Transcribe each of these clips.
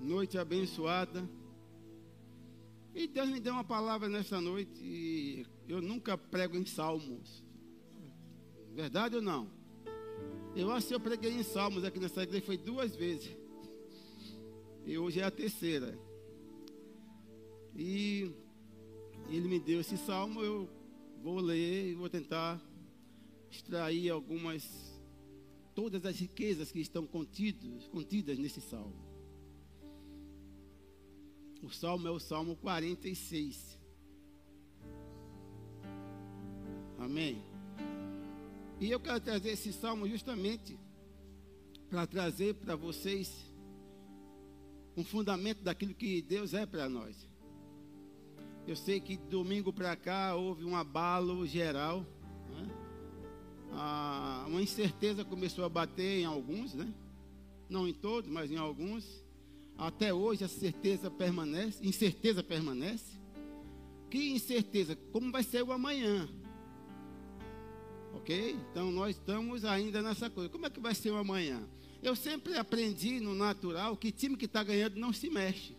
noite abençoada. E Deus me deu uma palavra nessa noite e eu nunca prego em salmos. Verdade ou não? Eu acho que eu preguei em salmos aqui nessa igreja foi duas vezes. E hoje é a terceira. E ele me deu esse salmo, eu vou ler e vou tentar extrair algumas todas as riquezas que estão contidas, contidas nesse salmo. O salmo é o salmo 46. Amém. E eu quero trazer esse salmo justamente para trazer para vocês um fundamento daquilo que Deus é para nós. Eu sei que domingo para cá houve um abalo geral, né? ah, uma incerteza começou a bater em alguns, né? Não em todos, mas em alguns. Até hoje a certeza permanece, incerteza permanece. Que incerteza? Como vai ser o amanhã? Ok? Então nós estamos ainda nessa coisa. Como é que vai ser o amanhã? Eu sempre aprendi no natural que time que está ganhando não se mexe.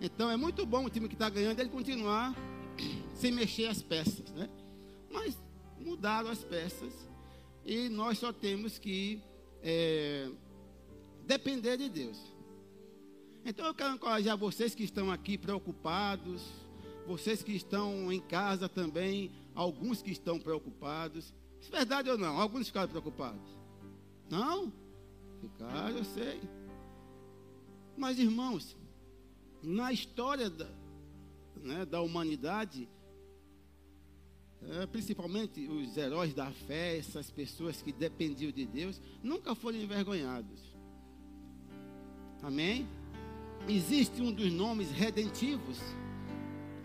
Então é muito bom o time que está ganhando ele continuar sem mexer as peças, né? Mas mudaram as peças e nós só temos que é, depender de Deus. Então eu quero encorajar vocês que estão aqui preocupados, vocês que estão em casa também, alguns que estão preocupados. É verdade ou não? Alguns ficaram preocupados. Não? Ficaram, eu sei. Mas irmãos, na história da, né, da humanidade, é, principalmente os heróis da fé, essas pessoas que dependiam de Deus, nunca foram envergonhados. Amém? Existe um dos nomes redentivos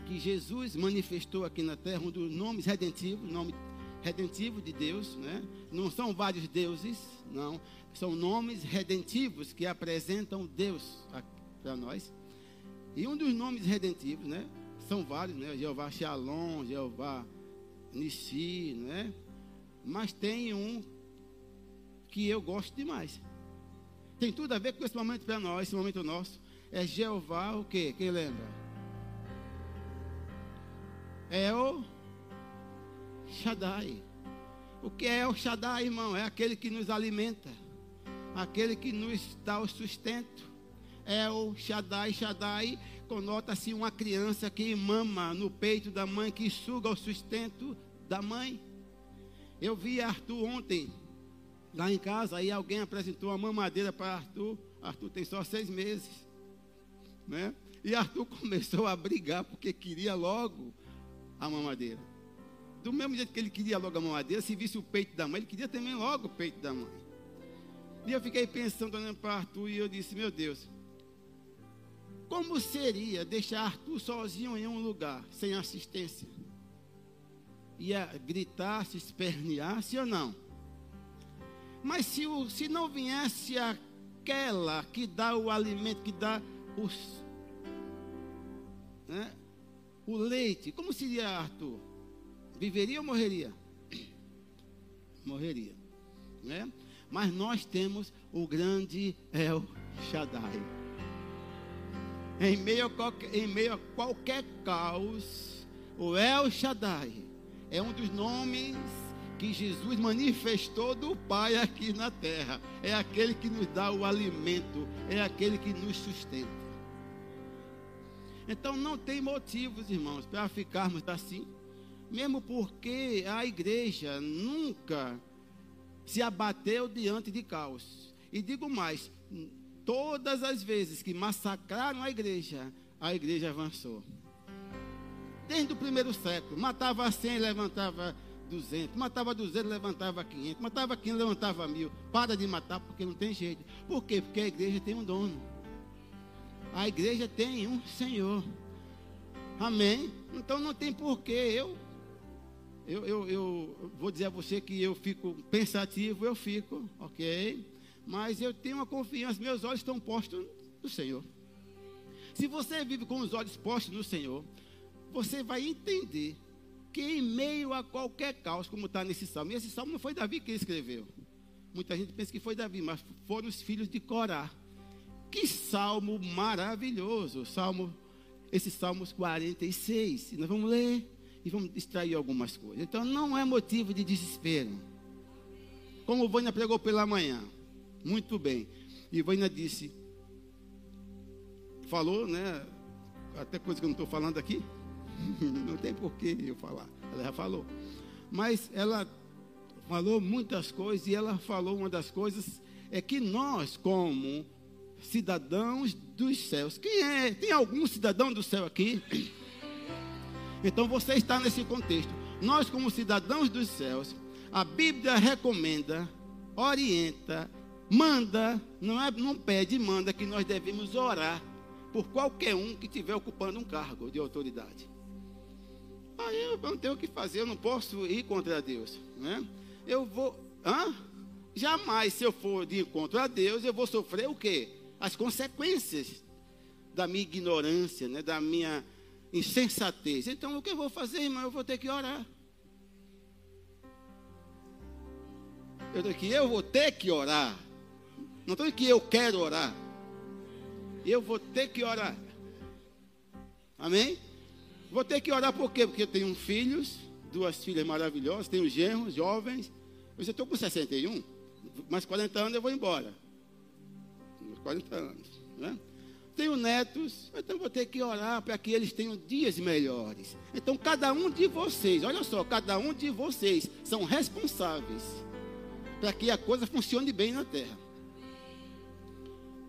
que Jesus manifestou aqui na terra, um dos nomes redentivos, nome redentivo de Deus, né? Não são vários deuses, não, são nomes redentivos que apresentam Deus para nós. E um dos nomes redentivos, né? São vários, né? Jeová Shalom, Jeová Nissi, né? Mas tem um que eu gosto demais. Tem tudo a ver com esse momento para nós, esse momento nosso é Jeová o que? Quem lembra? É o Shaddai. O que é o Shaddai, irmão? É aquele que nos alimenta, aquele que nos dá o sustento. É o Shaddai. Shaddai conota-se uma criança que mama no peito da mãe, que suga o sustento da mãe. Eu vi Arthur ontem, lá em casa, aí alguém apresentou uma mamadeira para Arthur. Arthur tem só seis meses né? E Arthur começou a brigar porque queria logo a mamadeira. Do mesmo jeito que ele queria logo a mamadeira, se visse o peito da mãe, ele queria também logo o peito da mãe. E eu fiquei pensando, olhando para Arthur, e eu disse: Meu Deus, como seria deixar Arthur sozinho em um lugar, sem assistência? Ia gritar, se espernear, sim ou não? Mas se, o, se não viesse aquela que dá o alimento, que dá os, né, o leite, como seria Arthur? Viveria ou morreria? Morreria. Né? Mas nós temos o grande El Shaddai. Em meio, a qualquer, em meio a qualquer caos, o El Shaddai é um dos nomes que Jesus manifestou do Pai aqui na terra. É aquele que nos dá o alimento, é aquele que nos sustenta. Então não tem motivos, irmãos, para ficarmos assim. Mesmo porque a igreja nunca se abateu diante de caos. E digo mais, todas as vezes que massacraram a igreja, a igreja avançou. Desde o primeiro século, matava 100, levantava 200, matava 200, levantava 500, matava 500, levantava mil. Para de matar porque não tem jeito. Por quê? Porque a igreja tem um dono. A igreja tem um Senhor. Amém? Então não tem porquê. Eu, eu, eu, eu vou dizer a você que eu fico pensativo, eu fico, ok? Mas eu tenho uma confiança, meus olhos estão postos no Senhor. Se você vive com os olhos postos no Senhor, você vai entender que em meio a qualquer caos, como está nesse salmo, e esse salmo não foi Davi que escreveu. Muita gente pensa que foi Davi, mas foram os filhos de Corá Que salmo maravilhoso, salmo, esse Salmos 46. E nós vamos ler e vamos extrair algumas coisas. Então não é motivo de desespero. Como Vânia pregou pela manhã. Muito bem. E Vânia disse, falou, né? Até coisa que eu não estou falando aqui. não tem porquê eu falar. Ela já falou. Mas ela falou muitas coisas e ela falou uma das coisas é que nós, como cidadãos dos céus. Quem é? Tem algum cidadão do céu aqui? Então você está nesse contexto. Nós, como cidadãos dos céus, a Bíblia recomenda, orienta, manda, não, é, não pede, manda que nós devemos orar por qualquer um que estiver ocupando um cargo de autoridade. Aí eu não tenho o que fazer, eu não posso ir contra Deus. Né? Eu vou. Hã? Jamais, se eu for de encontro a Deus, eu vou sofrer o quê? As consequências da minha ignorância, né, da minha insensatez. Então, o que eu vou fazer, irmão? Eu vou ter que orar. Eu estou aqui, eu vou ter que orar. Não estou aqui, eu quero orar. Eu vou ter que orar. Amém? Vou ter que orar por quê? Porque eu tenho filhos, duas filhas maravilhosas, tenho genros, jovens. Eu estou com 61, mais 40 anos eu vou embora. 40 anos. Né? Tenho netos, então vou ter que orar para que eles tenham dias melhores. Então, cada um de vocês, olha só, cada um de vocês são responsáveis para que a coisa funcione bem na terra.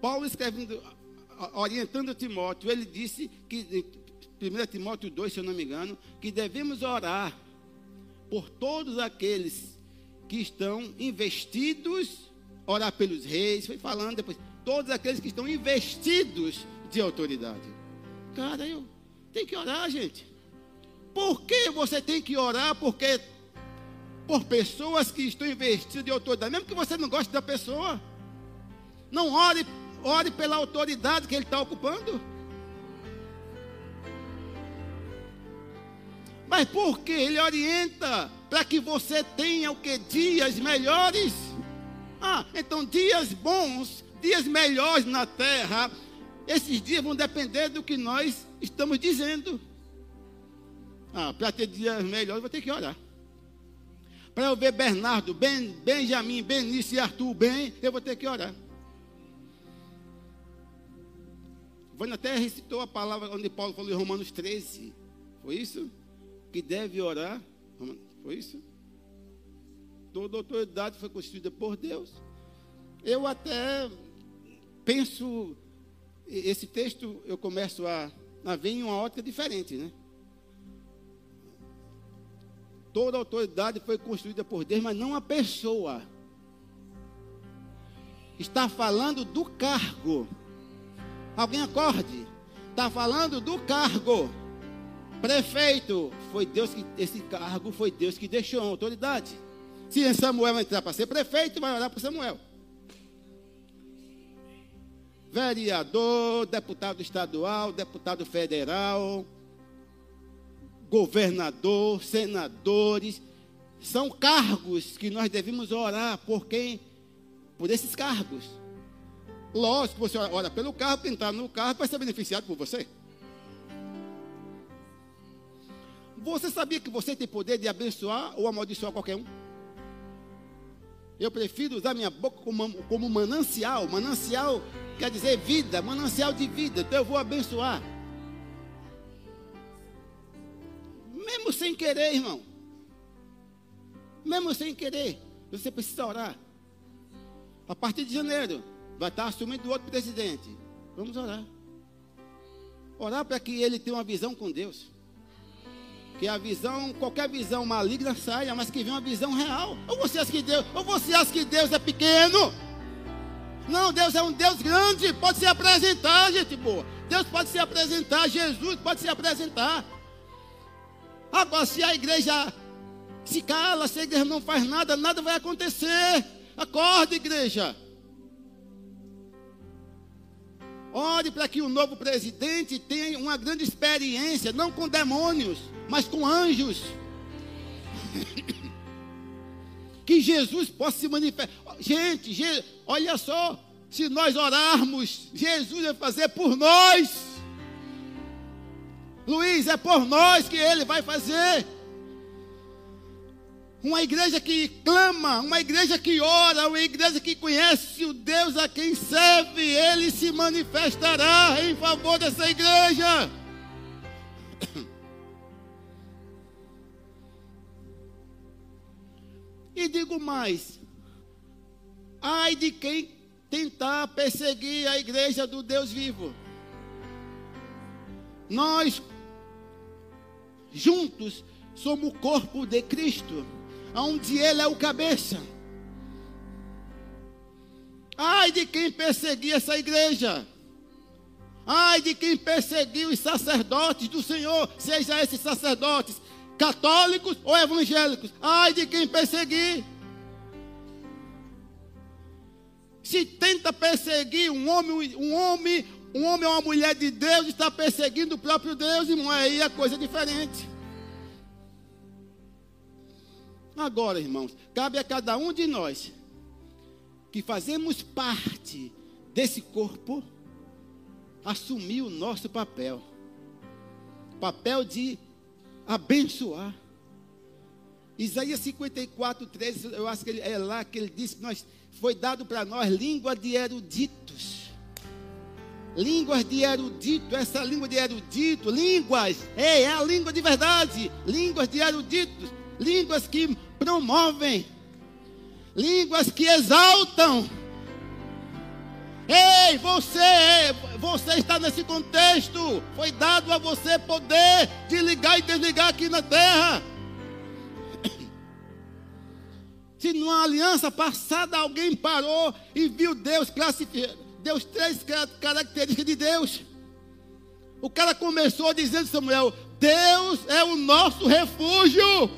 Paulo escrevendo, orientando Timóteo, ele disse que, 1 Timóteo 2, se eu não me engano, que devemos orar por todos aqueles que estão investidos, orar pelos reis, foi falando depois, todos aqueles que estão investidos de autoridade. Cara, eu tenho que orar, gente. Por que você tem que orar? Porque por pessoas que estão investidas de autoridade, mesmo que você não goste da pessoa, não ore, ore pela autoridade que ele está ocupando. Mas por que ele orienta para que você tenha o que dias melhores? Ah, então dias bons dias melhores na terra, esses dias vão depender do que nós estamos dizendo. Ah, para ter dias melhores, vou ter que orar. Para eu ver Bernardo, ben, Benjamin, Benício e Arthur bem, eu vou ter que orar. Vânia até recitou a palavra onde Paulo falou em Romanos 13. Foi isso? Que deve orar. Foi isso? Toda autoridade foi constituída por Deus. Eu até penso, esse texto eu começo a, a ver em uma ótica diferente, né? Toda autoridade foi construída por Deus, mas não a pessoa. Está falando do cargo. Alguém acorde. Está falando do cargo. Prefeito, foi Deus que esse cargo foi Deus que deixou a autoridade. Se Samuel entrar para ser prefeito, vai orar para Samuel vereador, deputado estadual, deputado federal, governador, senadores, são cargos que nós devemos orar por quem? Por esses cargos. Lógico você ora pelo carro, quem está no carro vai ser beneficiado por você. Você sabia que você tem poder de abençoar ou amaldiçoar qualquer um? Eu prefiro usar minha boca como, como manancial. Manancial quer dizer vida, manancial de vida. Então eu vou abençoar. Mesmo sem querer, irmão. Mesmo sem querer, você precisa orar. A partir de janeiro, vai estar assumindo outro presidente. Vamos orar. Orar para que ele tenha uma visão com Deus. Que a visão, qualquer visão maligna saia, mas que venha uma visão real. Ou você acha que Deus, ou você acha que Deus é pequeno? Não, Deus é um Deus grande, pode se apresentar, gente boa. Deus pode se apresentar, Jesus pode se apresentar. Agora, se a igreja se cala, se a igreja não faz nada, nada vai acontecer. Acorde, igreja. Ore para que o novo presidente tenha uma grande experiência, não com demônios, mas com anjos. que Jesus possa se manifestar. Gente, olha só, Se nós orarmos, Jesus vai fazer por nós. Luiz, é por nós que ele vai fazer. Uma igreja que clama, uma igreja que ora, uma igreja que conhece o Deus a quem serve, ele se manifestará em favor dessa igreja. E digo mais: ai de quem tentar perseguir a igreja do Deus vivo. Nós, juntos, somos o corpo de Cristo, onde Ele é o cabeça. Ai de quem perseguir essa igreja. Ai de quem perseguir os sacerdotes do Senhor, seja esses sacerdotes católicos ou evangélicos. Ai de quem perseguir. Se tenta perseguir um homem, um homem, um homem ou uma mulher de Deus, está perseguindo o próprio Deus, irmão. Aí é coisa diferente. Agora, irmãos, cabe a cada um de nós que fazemos parte desse corpo assumir o nosso papel. Papel de abençoar. Isaías 54, 13, eu acho que ele, é lá que ele diz que nós, foi dado para nós língua de eruditos. Línguas de erudito, essa língua de erudito, línguas, é, é a língua de verdade, línguas de eruditos, línguas que promovem, línguas que exaltam, Ei, você, você está nesse contexto. Foi dado a você poder de ligar e desligar aqui na terra. Se numa aliança passada alguém parou e viu Deus classificar, Deus três características de Deus. O cara começou dizendo Samuel: Deus é o nosso refúgio.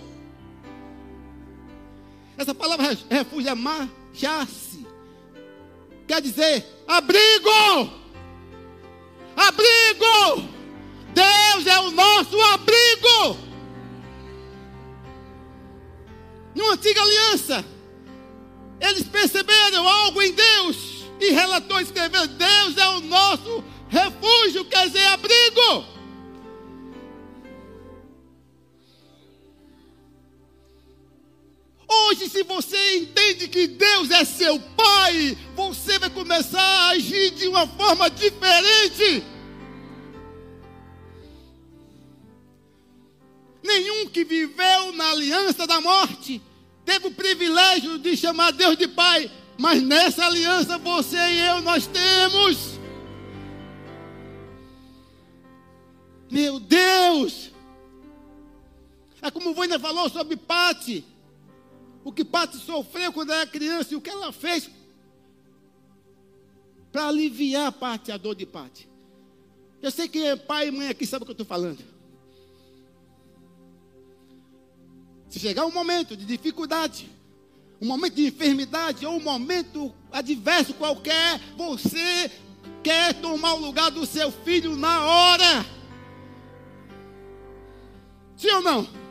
Essa palavra refúgio é machasse. Quer dizer, abrigo! Abrigo! Deus é o nosso abrigo! Numa antiga aliança, eles perceberam algo em Deus e relatou escrevendo: Deus é o nosso refúgio, quer dizer, abrigo. Hoje, se você entende que Deus é seu Pai, você vai começar a agir de uma forma diferente. Nenhum que viveu na aliança da morte teve o privilégio de chamar Deus de Pai, mas nessa aliança você e eu nós temos. Meu Deus! É como o Vânia falou sobre Pati o que Pati sofreu quando era criança e o que ela fez para aliviar parte, a dor de Pati. Eu sei que é pai e mãe aqui sabe o que eu estou falando. Se chegar um momento de dificuldade, um momento de enfermidade ou um momento adverso qualquer, você quer tomar o lugar do seu filho na hora. Sim ou não?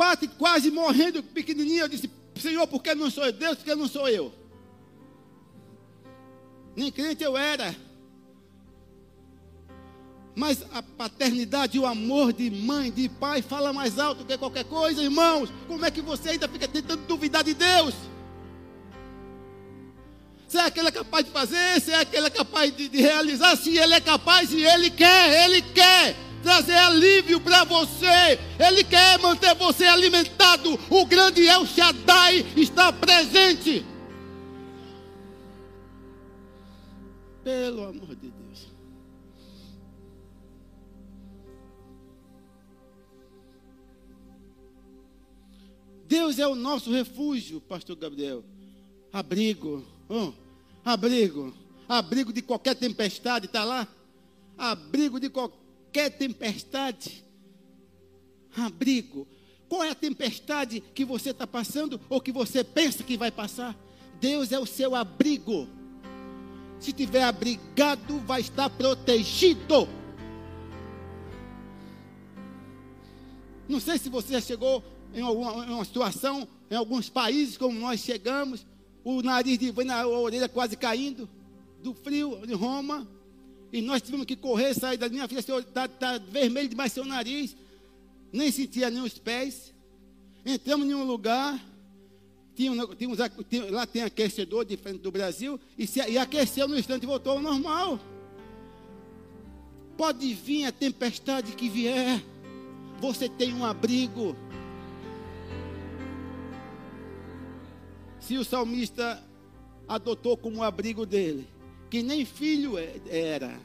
Bate quase morrendo, pequenininho. Eu disse: Senhor, por que não sou Deus? Por que não sou eu? Nem crente eu era. Mas a paternidade o amor de mãe, de pai, fala mais alto que qualquer coisa, irmãos. Como é que você ainda fica tentando duvidar de Deus? Será que ele é capaz de fazer? Será que ele é capaz de, de realizar? Se ele é capaz e ele quer, ele quer trazer alívio para você. Ele quer manter você alimentado. O grande El Shaddai está presente. Pelo amor de Deus. Deus é o nosso refúgio, pastor Gabriel. Abrigo, oh, abrigo, abrigo de qualquer tempestade, está lá? Abrigo de qualquer qualquer tempestade, abrigo. Qual é a tempestade que você está passando ou que você pensa que vai passar? Deus é o seu abrigo. Se tiver abrigado, vai estar protegido. Não sei se você já chegou em alguma em uma situação, em alguns países como nós chegamos, o nariz de a orelha quase caindo, do frio em Roma. E nós tivemos que correr, sair da minha filha, está tá vermelho demais seu nariz. Nem sentia nem os pés. Entramos em um lugar, tinha, tinha, tinha, lá tem aquecedor diferente do Brasil, e, se, e aqueceu no instante e voltou ao normal. Pode vir a tempestade que vier, você tem um abrigo. Se o salmista adotou como abrigo dele, que nem filho é, era,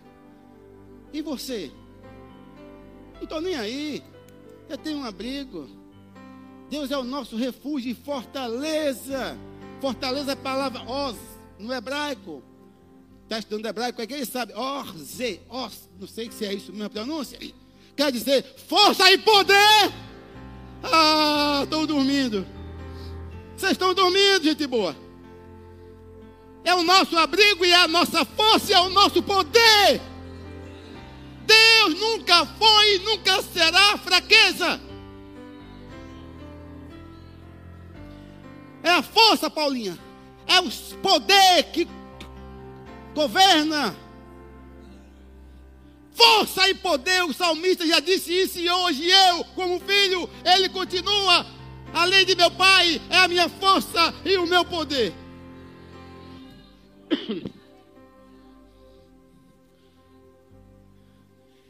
e você? Não estou nem aí, eu tenho um abrigo. Deus é o nosso refúgio e fortaleza. Fortaleza é a palavra os, no hebraico. Está estudando hebraico, é que ele sabe. Orze, os, não sei se é isso mesmo a pronúncia. Quer dizer, força e poder. Ah, estou dormindo. Vocês estão dormindo, gente boa. É o nosso abrigo e é a nossa força é o nosso poder. Deus nunca foi e nunca será fraqueza. É a força, Paulinha. É o poder que governa. Força e poder, o salmista já disse isso, e hoje eu, como filho, ele continua. Além de meu pai, é a minha força e o meu poder.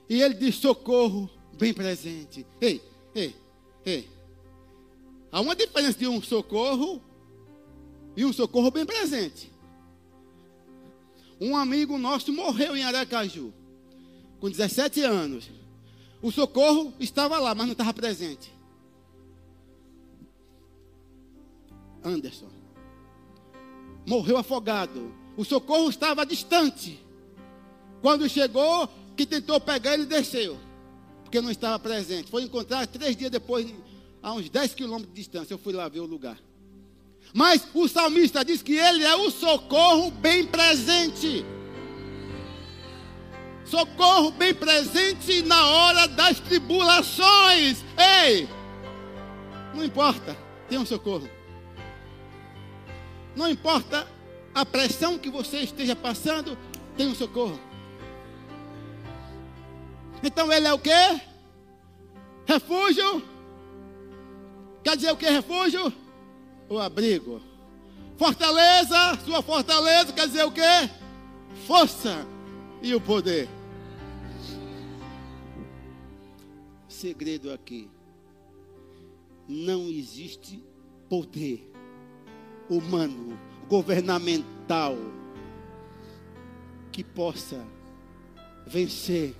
E ele diz: socorro bem presente. Ei, ei, ei. Há uma diferença de um socorro e um socorro bem presente. Um amigo nosso morreu em Aracaju, com 17 anos. O socorro estava lá, mas não estava presente. Anderson. Morreu afogado. O socorro estava distante. Quando chegou, que tentou pegar, ele desceu. Porque não estava presente. Foi encontrar três dias depois, a uns 10 quilômetros de distância. Eu fui lá ver o lugar. Mas o salmista diz que ele é o socorro bem presente. Socorro bem presente na hora das tribulações. Ei! Não importa, tem um socorro. Não importa a pressão que você esteja passando, tem um socorro. Então ele é o que? Refúgio. Quer dizer o que refúgio? o abrigo. Fortaleza, sua fortaleza quer dizer o quê? Força e o poder. Segredo aqui. Não existe poder humano, governamental, que possa vencer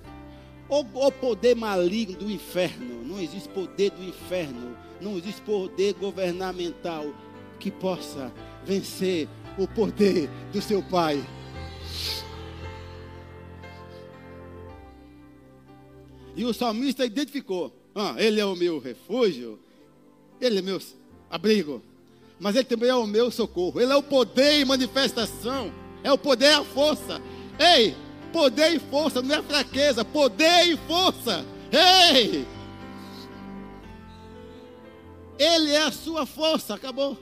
o, o poder maligno do inferno. Não existe poder do inferno não existe poder governamental que possa vencer o poder do seu pai. E o salmista identificou: ah, ele é o meu refúgio, ele é meu abrigo, mas ele também é o meu socorro. Ele é o poder e manifestação, é o poder e a força. Ei, poder e força não é fraqueza, poder e força. Ei! Ele é a sua força, acabou.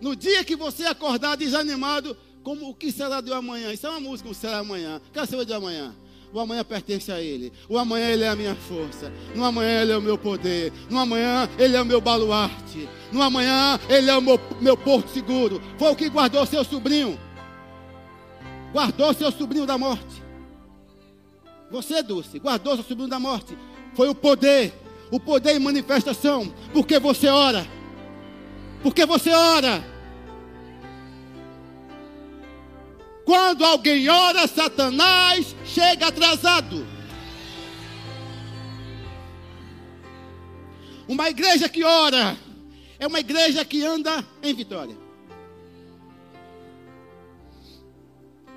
No dia que você acordar desanimado, como o que será do amanhã? Isso é uma música, o será amanhã. Quer saber de amanhã? O amanhã pertence a Ele. O amanhã Ele é a minha força. No amanhã Ele é o meu poder. No amanhã Ele é o meu baluarte. No amanhã Ele é o meu, meu porto seguro. Foi o que guardou seu sobrinho. Guardou seu sobrinho da morte. Você, Dulce, guardou seu sobrinho da morte. Foi o poder o poder em manifestação, porque você ora. Porque você ora. Quando alguém ora, Satanás chega atrasado. Uma igreja que ora é uma igreja que anda em vitória.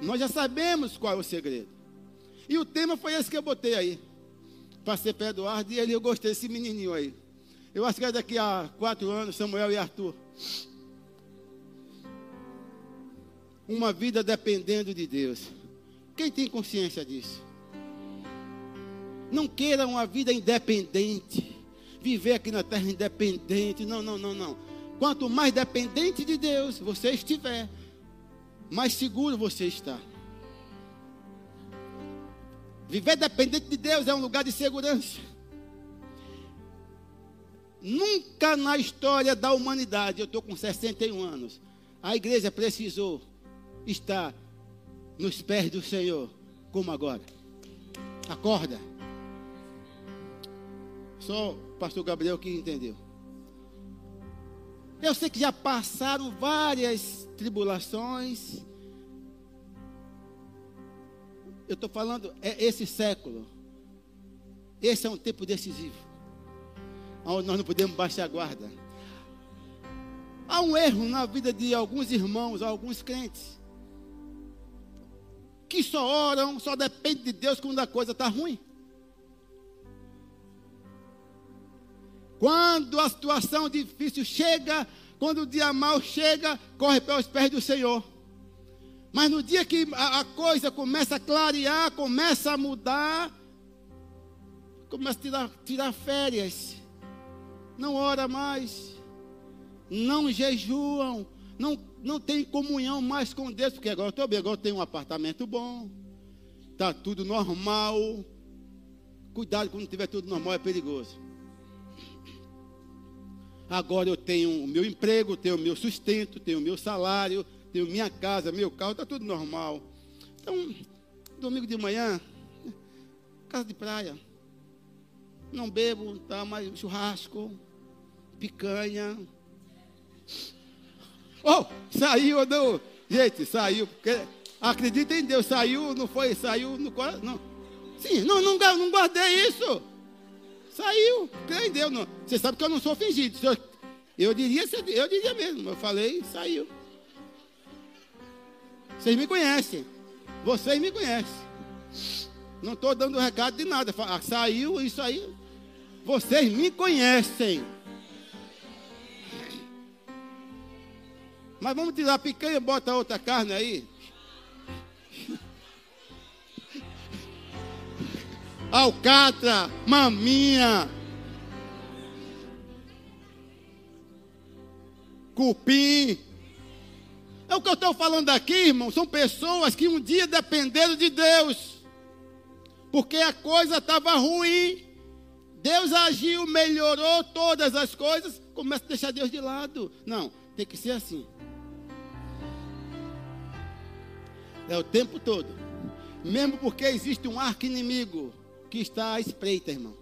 Nós já sabemos qual é o segredo. E o tema foi esse que eu botei aí. Passei para Eduardo e ele, eu gostei desse menininho aí. Eu acho que é daqui a quatro anos, Samuel e Arthur. Uma vida dependendo de Deus. Quem tem consciência disso? Não queira uma vida independente. Viver aqui na terra independente. Não, não, não, não. Quanto mais dependente de Deus você estiver, mais seguro você está. Viver dependente de Deus é um lugar de segurança. Nunca na história da humanidade, eu estou com 61 anos, a igreja precisou estar nos pés do Senhor, como agora. Acorda. Só o pastor Gabriel que entendeu. Eu sei que já passaram várias tribulações. Eu estou falando, é esse século. Esse é um tempo decisivo. Onde nós não podemos baixar a guarda. Há um erro na vida de alguns irmãos, alguns crentes. Que só oram, só depende de Deus quando a coisa está ruim. Quando a situação difícil chega, quando o dia mal chega, corre pelos pés do Senhor. Mas no dia que a, a coisa começa a clarear, começa a mudar, começa a tirar, tirar férias. Não ora mais, não jejuam, não, não tem comunhão mais com Deus, porque agora eu estou bem, agora eu tenho um apartamento bom, está tudo normal. Cuidado quando tiver tudo normal, é perigoso. Agora eu tenho o meu emprego, tenho o meu sustento, tenho o meu salário, tenho minha casa, meu carro, está tudo normal. Então, domingo de manhã, casa de praia. Não bebo, tá, mas churrasco, picanha. Oh, saiu não? Gente, saiu, porque acredita em Deus, saiu, não foi, saiu no coração. Não. Sim, não, não, não guardei isso. Saiu, crê em Deus. Não. Você sabe que eu não sou fingido. Eu, eu, diria, eu diria mesmo. Eu falei, saiu. Vocês me conhecem. Vocês me conhecem. Não estou dando recado de nada. Ah, saiu, isso aí. Vocês me conhecem. Mas vamos tirar a picanha e bota outra carne aí. alcatra, maminha, cupim. É o que eu estou falando aqui, irmão. São pessoas que um dia dependeram de Deus, porque a coisa estava ruim. Deus agiu, melhorou todas as coisas. Começa a deixar Deus de lado. Não, tem que ser assim. É o tempo todo. Mesmo porque existe um arco inimigo que está à espreita, irmão,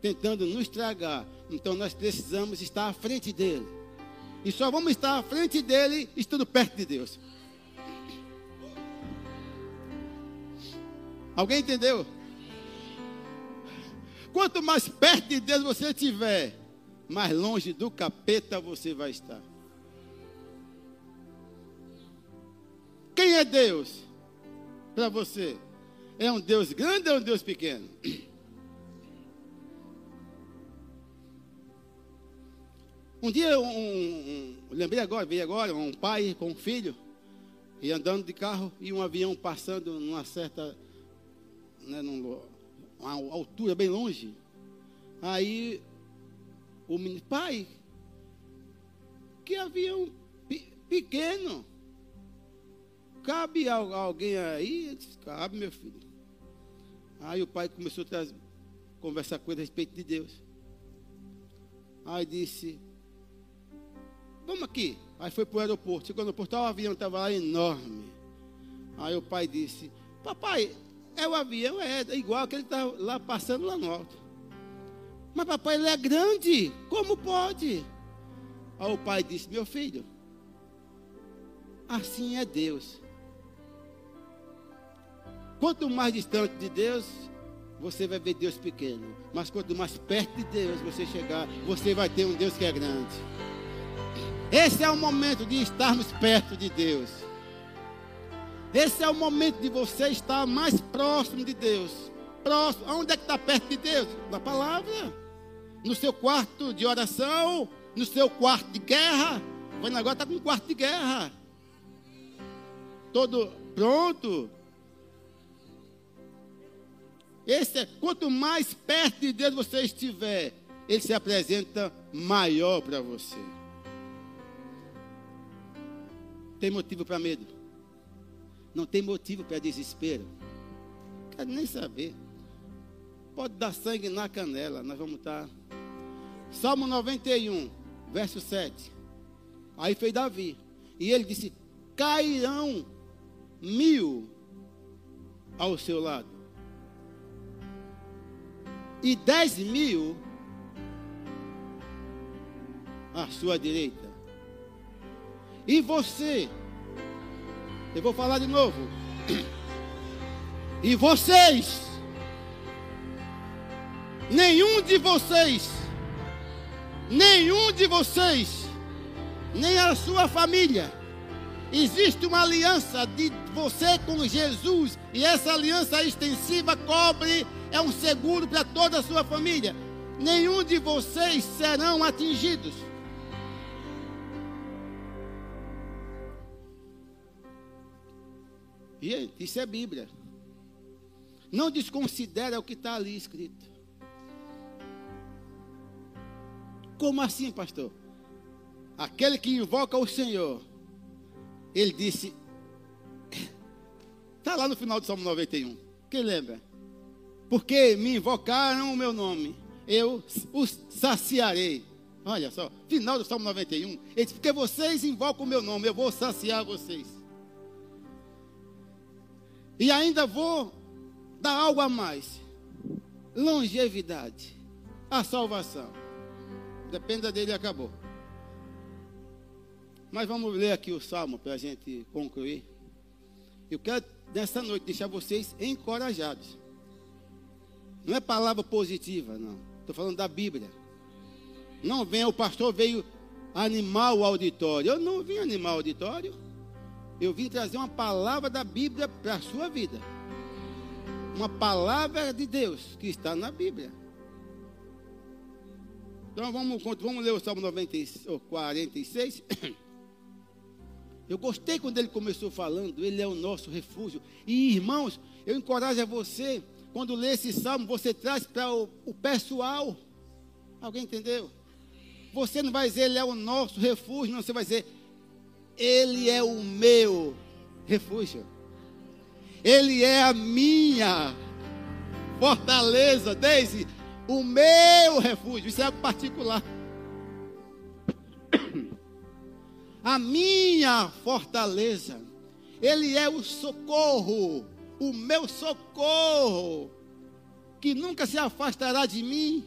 tentando nos estragar. Então nós precisamos estar à frente dele. E só vamos estar à frente dele estando perto de Deus. Alguém entendeu? Quanto mais perto de Deus você estiver, mais longe do capeta você vai estar. Quem é Deus para você? É um Deus grande ou é um Deus pequeno? Um dia, um, um, lembrei agora, veio agora, um pai com um filho, e andando de carro, e um avião passando numa certa, né, numa, uma altura bem longe. Aí, o menino, pai, que avião pequeno. Cabe alguém aí? Cabe, meu filho. Aí o pai começou a conversar com ele a respeito de Deus. Aí disse: Vamos aqui. Aí foi para o aeroporto. Chegou no aeroporto, o avião estava lá enorme. Aí o pai disse: Papai, é o avião, é, é igual que está lá passando lá no alto. Mas papai, ele é grande, como pode? Aí o pai disse: Meu filho, assim é Deus. Quanto mais distante de Deus, você vai ver Deus pequeno. Mas quanto mais perto de Deus você chegar, você vai ter um Deus que é grande. Esse é o momento de estarmos perto de Deus. Esse é o momento de você estar mais próximo de Deus. Próximo. Onde é que está perto de Deus? Na palavra. No seu quarto de oração. No seu quarto de guerra. Quando agora está com um quarto de guerra. Todo pronto esse é, quanto mais perto de Deus você estiver, Ele se apresenta maior para você. tem motivo para medo. Não tem motivo para desespero. Quero nem saber. Pode dar sangue na canela. Nós vamos estar. Salmo 91, verso 7. Aí foi Davi. E ele disse: Cairão mil ao seu lado, e dez mil à sua direita. E você, eu vou falar de novo. E vocês, nenhum de vocês, nenhum de vocês, nem a sua família, existe uma aliança de você com Jesus, e essa aliança extensiva cobre, é um seguro para toda a sua família. Nenhum de vocês serão atingidos. E isso é Bíblia. Não desconsidera o que está ali escrito. Como assim, pastor? Aquele que invoca o Senhor, ele disse, está lá no final do Salmo 91. Quem lembra? Porque me invocaram o meu nome, eu os saciarei. Olha só, final do Salmo 91. Ele disse, porque vocês invocam o meu nome, eu vou saciar vocês. E ainda vou dar algo a mais: longevidade, a salvação. Dependa dele, acabou. Mas vamos ler aqui o salmo para a gente concluir. Eu quero nessa noite deixar vocês encorajados. Não é palavra positiva, não. Estou falando da Bíblia. Não vem, o pastor veio animar o auditório. Eu não vim animar o auditório. Eu vim trazer uma palavra da Bíblia para a sua vida. Uma palavra de Deus que está na Bíblia. Então vamos, vamos ler o Salmo 90, 46. Eu gostei quando ele começou falando, ele é o nosso refúgio. E irmãos, eu encorajo a você, quando lê esse salmo, você traz para o, o pessoal. Alguém entendeu? Você não vai dizer ele é o nosso refúgio, não, você vai dizer ele é o meu refúgio. Ele é a minha fortaleza, desde o meu refúgio. Isso é algo particular. A minha fortaleza. Ele é o socorro, o meu socorro, que nunca se afastará de mim.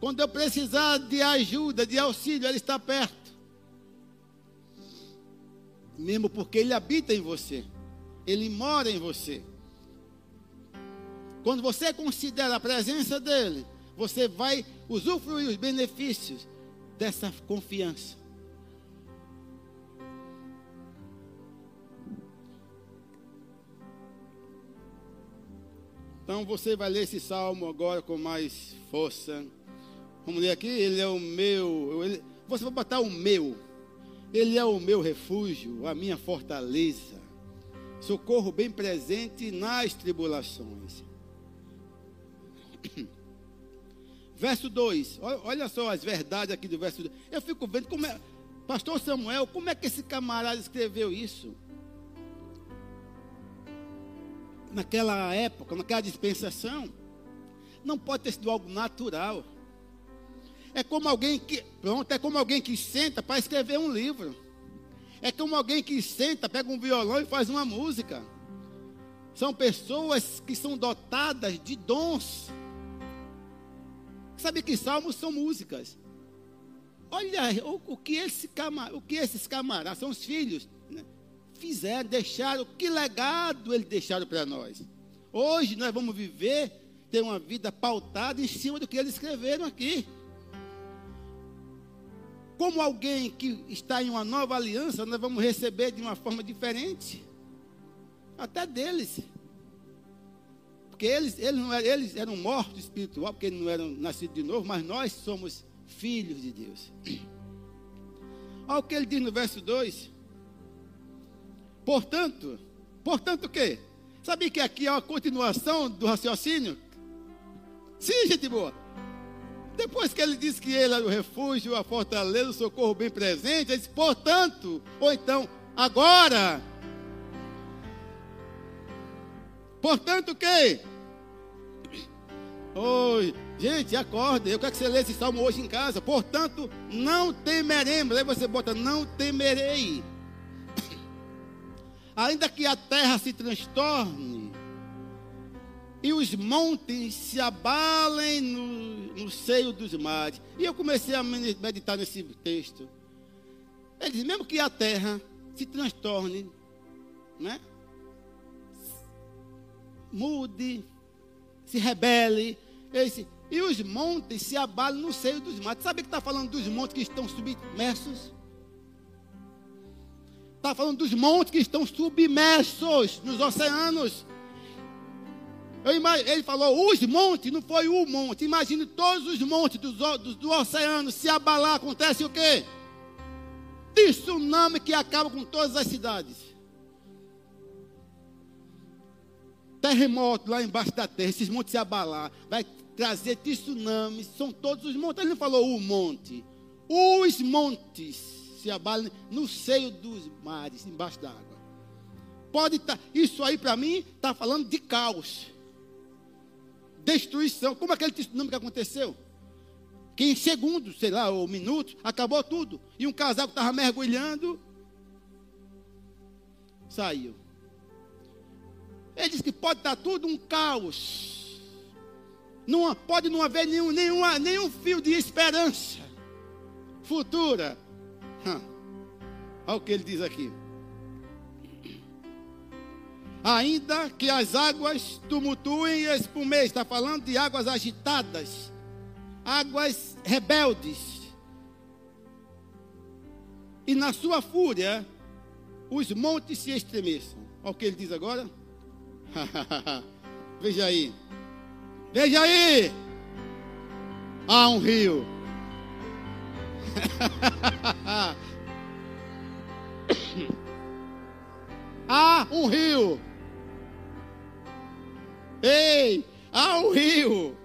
Quando eu precisar de ajuda, de auxílio, Ele está perto mesmo porque Ele habita em você, Ele mora em você. Quando você considera a presença dEle, você vai usufruir os benefícios dessa confiança. Então você vai ler esse salmo agora com mais força. Vamos ler aqui, ele é o meu. Ele, você vai botar o meu. Ele é o meu refúgio, a minha fortaleza, socorro bem presente nas tribulações. Verso 2, olha só as verdades aqui do verso 2. Eu fico vendo como é, Pastor Samuel, como é que esse camarada escreveu isso? Naquela época, naquela dispensação, não pode ter sido algo natural. É como alguém que, pronto, é como alguém que senta para escrever um livro. É como alguém que senta, pega um violão e faz uma música. São pessoas que são dotadas de dons. Sabe que salmos são músicas. Olha o, o que, esse camar, o que esses camaradas, são os filhos, fizeram, deixaram, que legado eles deixaram para nós. Hoje nós vamos viver, ter uma vida pautada em cima do que eles escreveram aqui como alguém que está em uma nova aliança, nós vamos receber de uma forma diferente. Até deles. Porque eles, eles, não eram, eles eram mortos espiritual, porque eles não eram nascidos de novo, mas nós somos filhos de Deus. Olha o que ele diz no verso 2. Portanto, portanto o quê? Sabia que aqui é uma continuação do raciocínio? Sim, gente boa. Depois que ele disse que ele era o refúgio, a fortaleza, o socorro bem presente, ele disse, portanto, ou então, Agora, portanto, que? Oi, gente, acorda. Eu quero que você leia esse salmo hoje em casa. Portanto, não temeremos. Aí você bota, não temerei. Ainda que a terra se transtorne e os montes se abalem no, no seio dos mares. E eu comecei a meditar nesse texto. Ele diz: mesmo que a terra se transtorne, né? mude, se rebele, esse, e os montes se abalem no seio dos mares. Sabe que está falando dos montes que estão submersos? Está falando dos montes que estão submersos nos oceanos. ele falou os montes, não foi o monte. Imagine todos os montes do, do, do oceano se abalar. Acontece o quê? Tsunami que acaba com todas as cidades. Terremoto lá embaixo da terra, esses montes se abalar. Vai trazer tsunamis. São todos os montes. Ele não falou o monte. Os montes se abalem no seio dos mares, embaixo da água. Pode estar, tá, isso aí para mim está falando de caos, destruição. Como aquele tsunami que aconteceu? Que em segundos, sei lá, ou minutos, acabou tudo. E um casal que estava mergulhando saiu. Ele disse que pode estar tá tudo um caos. Não, pode não haver nenhum, nenhum, nenhum fio de esperança futura. Olha o que ele diz aqui. Ainda que as águas tumultuem e espumei, está falando de águas agitadas, águas rebeldes. E na sua fúria, os montes se estremeçam. Olha o que ele diz agora. Veja aí. Veja aí. Há um rio. há um rio. Ei, há um rio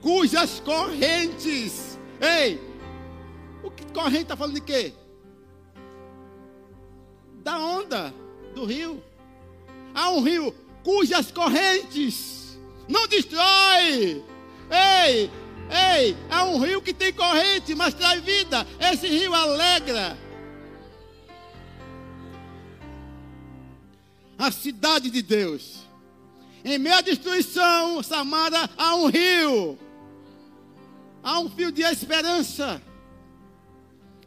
cujas correntes. Ei, o que corrente está falando de quê? Da onda do rio. Há um rio cujas correntes não destrói. Ei, ei, há um rio que tem corrente, mas traz vida. Esse rio alegra. a cidade de Deus. Em meio à destruição, Samara, há um rio, há um fio de esperança.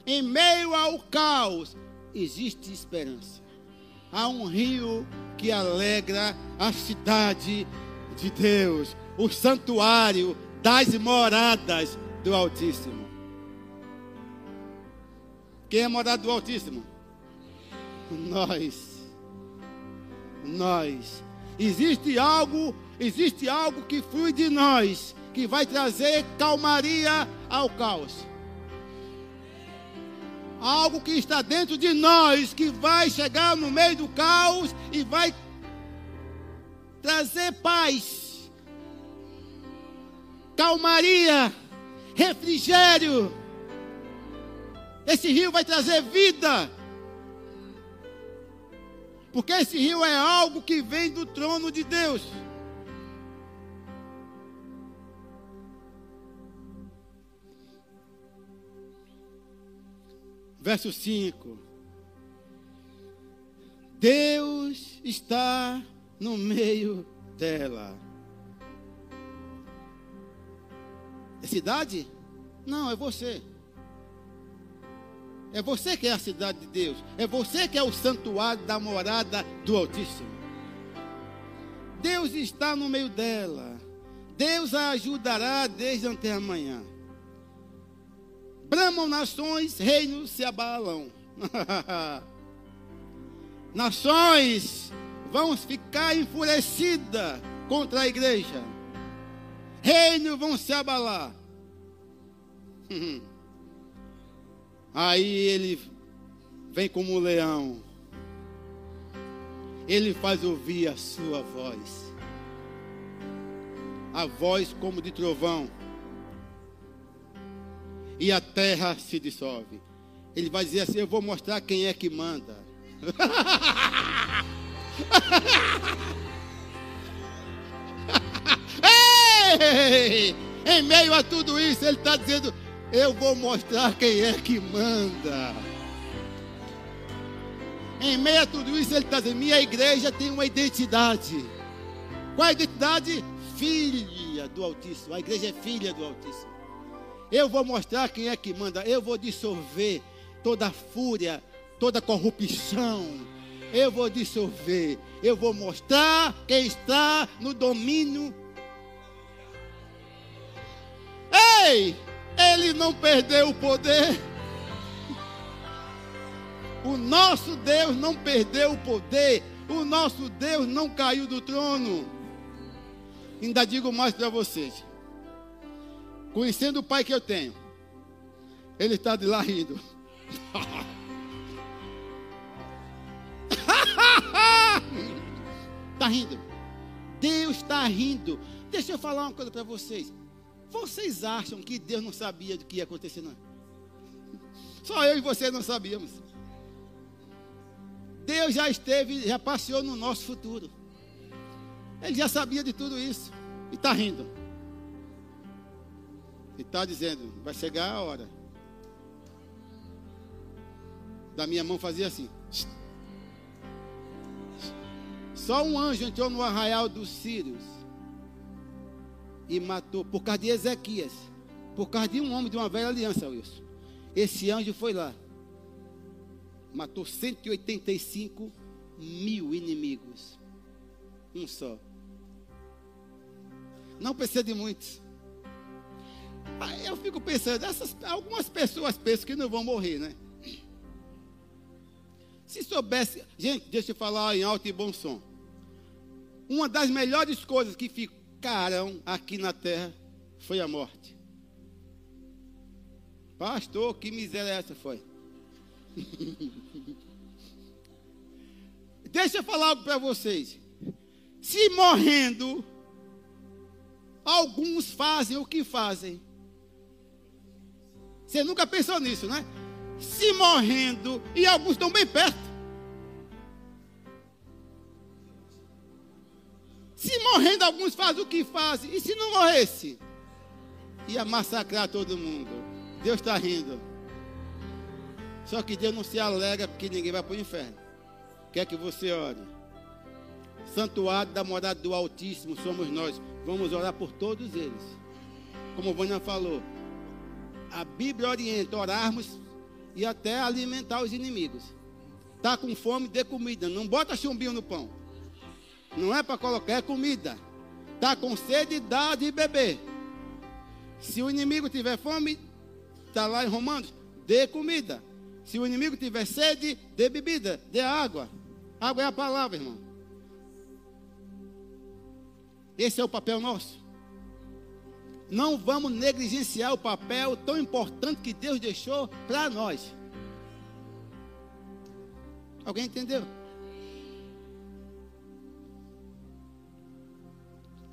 Em meio ao caos, existe esperança. Há um rio que alegra a cidade de Deus, o santuário das moradas do Altíssimo. Quem é morada do Altíssimo? Nós nós. Existe algo, existe algo que flui de nós, que vai trazer calmaria ao caos. Algo que está dentro de nós, que vai chegar no meio do caos e vai trazer paz, calmaria, refrigério. Esse rio vai trazer vida. Porque esse rio é algo que vem do trono de Deus. Verso 5. Deus está no meio dela. É cidade? Não, é você. É você que é a cidade de Deus. É você que é o santuário da morada do Altíssimo. Deus está no meio dela. Deus a ajudará desde até amanhã. Bramam nações, reinos se abalam. nações vão ficar enfurecidas contra a igreja. Reinos vão se abalar. Aí ele vem como um leão. Ele faz ouvir a sua voz. A voz como de trovão. E a terra se dissolve. Ele vai dizer assim: Eu vou mostrar quem é que manda. Em meio a tudo isso, ele está dizendo: Eu vou mostrar quem é que manda. Em meio a tudo isso, ele está dizendo: Minha igreja tem uma identidade. Qual a identidade? Filha do Altíssimo. A igreja é filha do Altíssimo. Eu vou mostrar quem é que manda. Eu vou dissolver toda fúria, toda corrupção. Eu vou dissolver. Eu vou mostrar quem está no domínio. Ei! Ele não perdeu o poder. O nosso Deus não perdeu o poder. O nosso Deus não caiu do trono. Ainda digo mais para vocês. Conhecendo o pai que eu tenho, ele está de lá rindo. Está rindo. Deus está rindo. Deixa eu falar uma coisa para vocês. Vocês acham que Deus não sabia do que ia acontecer, não? Só eu e você não sabíamos. Deus já esteve, já passeou no nosso futuro. Ele já sabia de tudo isso. E está rindo. E está dizendo: vai chegar a hora. Da minha mão fazia assim. Só um anjo entrou no arraial dos Sírios e matou, por causa de Ezequias, por causa de um homem de uma velha aliança, Wilson. Esse anjo foi lá matou 185 mil inimigos. Um só. Não precisa de muitos. Eu fico pensando, essas, algumas pessoas pensam que não vão morrer, né? Se soubesse, gente, deixa eu falar em alto e bom som. Uma das melhores coisas que ficaram aqui na terra foi a morte. Pastor, que miséria essa foi? Deixa eu falar algo para vocês. Se morrendo, alguns fazem o que fazem. Você nunca pensou nisso, né? Se morrendo, e alguns estão bem perto. Se morrendo, alguns fazem o que fazem. E se não morresse? Ia massacrar todo mundo. Deus está rindo. Só que Deus não se alegra porque ninguém vai para o inferno. Quer que você ore? Santuário da morada do Altíssimo somos nós. Vamos orar por todos eles. Como Vânia falou, a Bíblia orienta orarmos e até alimentar os inimigos. Está com fome, dê comida. Não bota chumbinho no pão. Não é para colocar, é comida. Está com sede, dá de beber. Se o inimigo tiver fome, está lá em Romanos, dê comida. Se o inimigo tiver sede, dê bebida, dê água. Água é a palavra, irmão. Esse é o papel nosso. Não vamos negligenciar o papel tão importante que Deus deixou para nós. Alguém entendeu?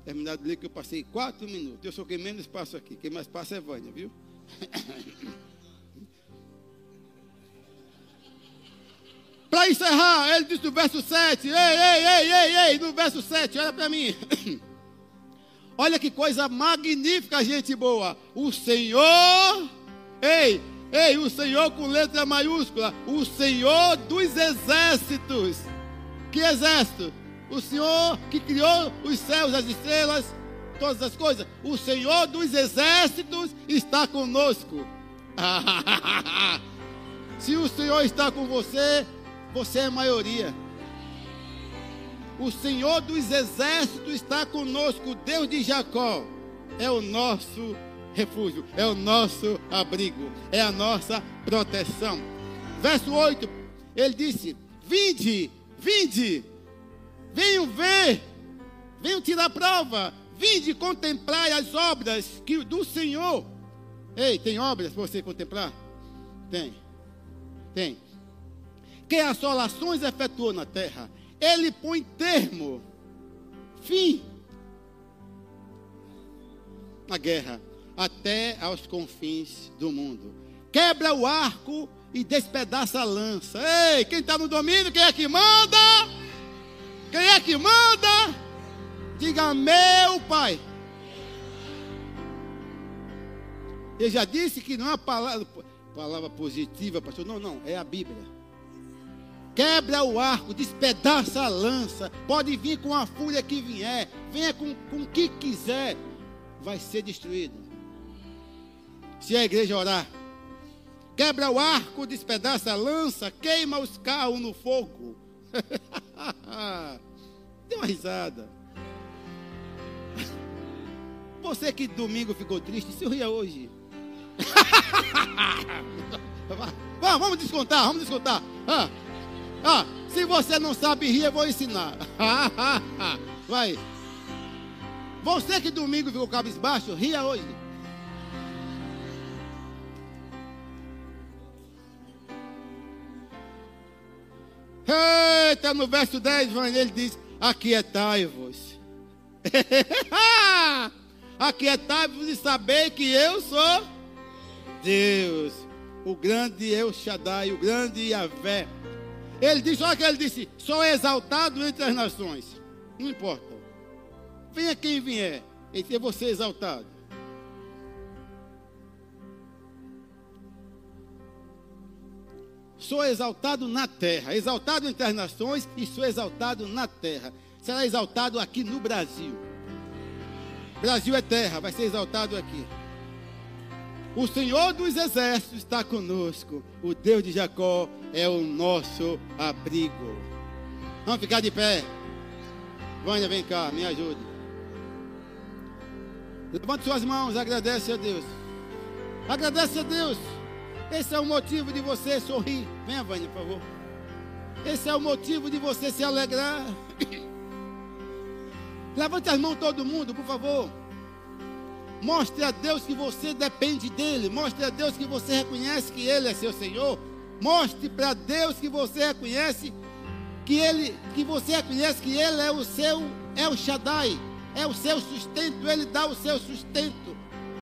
Terminado ler que eu passei quatro minutos. Eu sou quem menos passo aqui. Quem mais passa é Vânia, viu? Para encerrar, ele diz no verso 7, ei, ei, ei, ei, ei, no verso 7, olha para mim. olha que coisa magnífica, gente boa. O Senhor, ei, ei, o Senhor com letra maiúscula, o Senhor dos exércitos. Que exército? O Senhor que criou os céus, as estrelas, todas as coisas. O Senhor dos exércitos está conosco. Se o Senhor está com você, você é maioria. O Senhor dos exércitos está conosco. O Deus de Jacó é o nosso refúgio, é o nosso abrigo, é a nossa proteção. Verso 8, ele disse: Vinde, vinde, venham ver, venham tirar prova, vinde contemplar as obras que do Senhor. Ei, tem obras para você contemplar? Tem, tem que assolações efetuou na terra, ele põe termo, fim, na guerra, até aos confins do mundo. Quebra o arco e despedaça a lança. Ei, quem está no domínio, quem é que manda? Quem é que manda? Diga, meu pai. Eu já disse que não é palavra, palavra positiva, pastor. Não, não, é a Bíblia. Quebra o arco, despedaça a lança. Pode vir com a fúria que vier. Venha com, com o que quiser. Vai ser destruído. Se a igreja orar. Quebra o arco, despedaça a lança. Queima os carros no fogo. Dê uma risada. Você que domingo ficou triste, se ria hoje. vamos descontar, vamos descontar. Ah, ah, se você não sabe rir, eu vou ensinar. Vai. Você que domingo ficou cabisbaixo, ria hoje. Eita, no verso 10, ele diz: Aquietai-vos. Aquietai-vos e saber que eu sou Deus, o grande El Shaddai, o grande Yahvé. Ele disse, olha que ele disse, sou exaltado entre as nações. Não importa. Venha quem vier, ele tem você exaltado. Sou exaltado na terra, exaltado entre as nações e sou exaltado na terra. Será exaltado aqui no Brasil. Brasil é terra, vai ser exaltado aqui. O Senhor dos exércitos está conosco. O Deus de Jacó é o nosso abrigo. Vamos ficar de pé. Vânia, vem cá, me ajude. Levante suas mãos, agradece a Deus. Agradece a Deus. Esse é o motivo de você sorrir. Venha, Vânia, por favor. Esse é o motivo de você se alegrar. Levante as mãos todo mundo, por favor. Mostre a Deus que você depende dele. Mostre a Deus que você reconhece que ele é seu Senhor. Mostre para Deus que você reconhece que ele, que você reconhece que ele é o seu, é o Shaddai, é o seu sustento, ele dá o seu sustento.